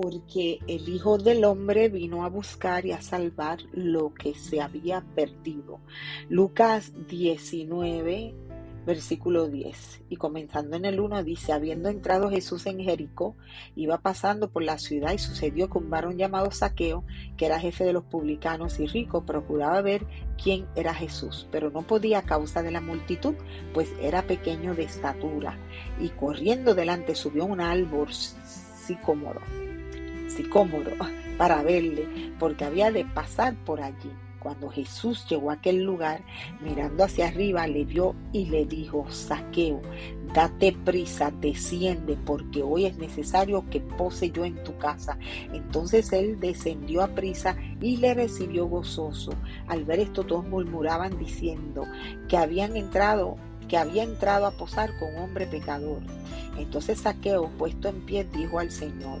porque el Hijo del Hombre vino a buscar y a salvar lo que se había perdido. Lucas 19, versículo 10. Y comenzando en el 1 dice, habiendo entrado Jesús en Jericó, iba pasando por la ciudad y sucedió que un varón llamado Saqueo, que era jefe de los publicanos y rico, procuraba ver quién era Jesús, pero no podía a causa de la multitud, pues era pequeño de estatura. Y corriendo delante subió un árbol sicómoro, sicómoro para verle, porque había de pasar por allí. Cuando Jesús llegó a aquel lugar, mirando hacia arriba, le vio y le dijo, Saqueo, date prisa, desciende, porque hoy es necesario que pose yo en tu casa. Entonces él descendió a prisa y le recibió gozoso. Al ver esto todos murmuraban diciendo que habían entrado que había entrado a posar con hombre pecador. Entonces Saqueo, puesto en pie, dijo al Señor,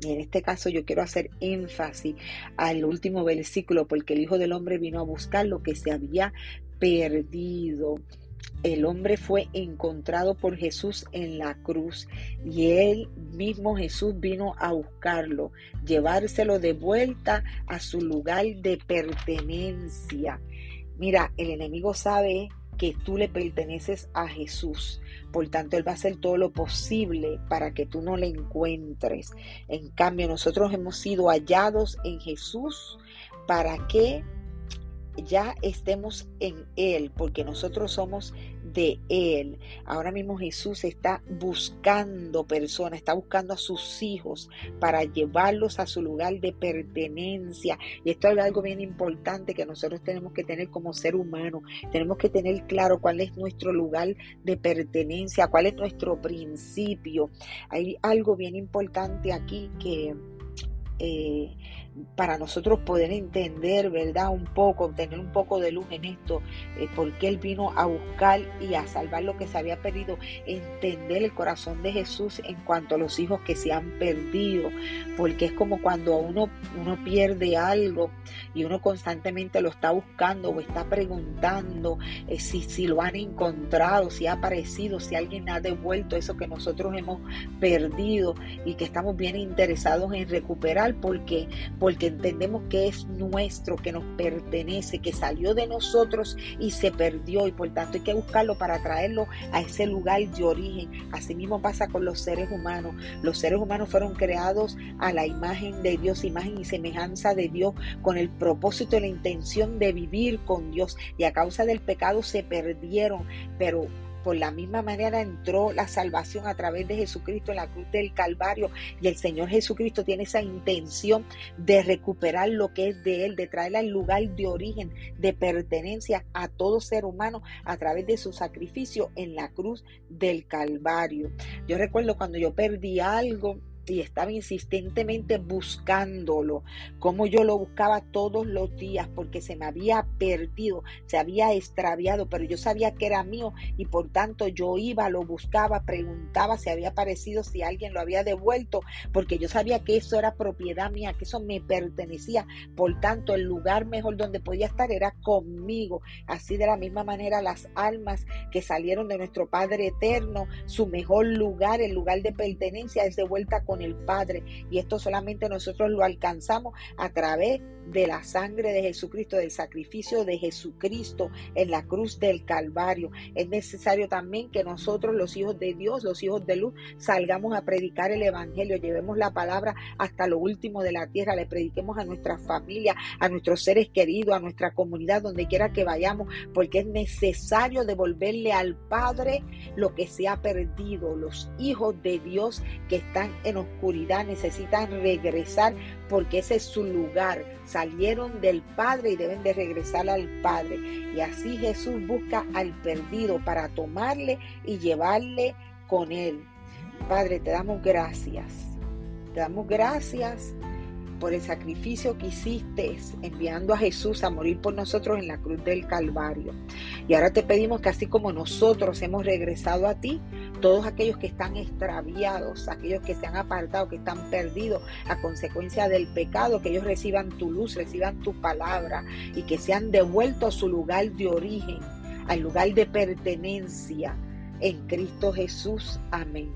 Y en este caso yo quiero hacer énfasis al último versículo, porque el Hijo del Hombre vino a buscar lo que se había perdido. El hombre fue encontrado por Jesús en la cruz y él mismo Jesús vino a buscarlo, llevárselo de vuelta a su lugar de pertenencia. Mira, el enemigo sabe que tú le perteneces a Jesús. Por tanto, Él va a hacer todo lo posible para que tú no le encuentres. En cambio, nosotros hemos sido hallados en Jesús para que ya estemos en Él, porque nosotros somos de Él. Ahora mismo Jesús está buscando personas, está buscando a sus hijos para llevarlos a su lugar de pertenencia. Y esto es algo bien importante que nosotros tenemos que tener como ser humano. Tenemos que tener claro cuál es nuestro lugar de pertenencia, cuál es nuestro principio. Hay algo bien importante aquí que... Eh, para nosotros poder entender, ¿verdad? Un poco, tener un poco de luz en esto, eh, porque Él vino a buscar y a salvar lo que se había perdido, entender el corazón de Jesús en cuanto a los hijos que se han perdido, porque es como cuando uno, uno pierde algo y uno constantemente lo está buscando o está preguntando eh, si, si lo han encontrado, si ha aparecido, si alguien ha devuelto eso que nosotros hemos perdido y que estamos bien interesados en recuperar, porque porque entendemos que es nuestro, que nos pertenece, que salió de nosotros y se perdió y por tanto hay que buscarlo para traerlo a ese lugar de origen. Así mismo pasa con los seres humanos. Los seres humanos fueron creados a la imagen de Dios, imagen y semejanza de Dios, con el propósito la intención de vivir con Dios y a causa del pecado se perdieron, pero por la misma manera entró la salvación a través de Jesucristo en la cruz del Calvario y el Señor Jesucristo tiene esa intención de recuperar lo que es de Él, de traerla al lugar de origen, de pertenencia a todo ser humano a través de su sacrificio en la cruz del Calvario. Yo recuerdo cuando yo perdí algo, y estaba insistentemente buscándolo, como yo lo buscaba todos los días, porque se me había perdido, se había extraviado, pero yo sabía que era mío y por tanto yo iba, lo buscaba, preguntaba si había aparecido, si alguien lo había devuelto, porque yo sabía que eso era propiedad mía, que eso me pertenecía, por tanto el lugar mejor donde podía estar era conmigo. Así de la misma manera las almas que salieron de nuestro Padre eterno, su mejor lugar, el lugar de pertenencia es de vuelta el Padre. Y esto solamente nosotros lo alcanzamos a través de la sangre de Jesucristo, del sacrificio de Jesucristo en la cruz del Calvario. Es necesario también que nosotros, los hijos de Dios, los hijos de luz, salgamos a predicar el Evangelio, llevemos la palabra hasta lo último de la tierra, le prediquemos a nuestra familia, a nuestros seres queridos, a nuestra comunidad, donde quiera que vayamos, porque es necesario devolverle al Padre lo que se ha perdido. Los hijos de Dios que están en oscuridad necesitan regresar porque ese es su lugar. Salieron del Padre y deben de regresar al Padre. Y así Jesús busca al perdido para tomarle y llevarle con él. Padre, te damos gracias. Te damos gracias por el sacrificio que hiciste enviando a Jesús a morir por nosotros en la cruz del Calvario. Y ahora te pedimos que así como nosotros hemos regresado a ti, todos aquellos que están extraviados, aquellos que se han apartado, que están perdidos a consecuencia del pecado, que ellos reciban tu luz, reciban tu palabra y que sean devueltos a su lugar de origen, al lugar de pertenencia en Cristo Jesús. Amén.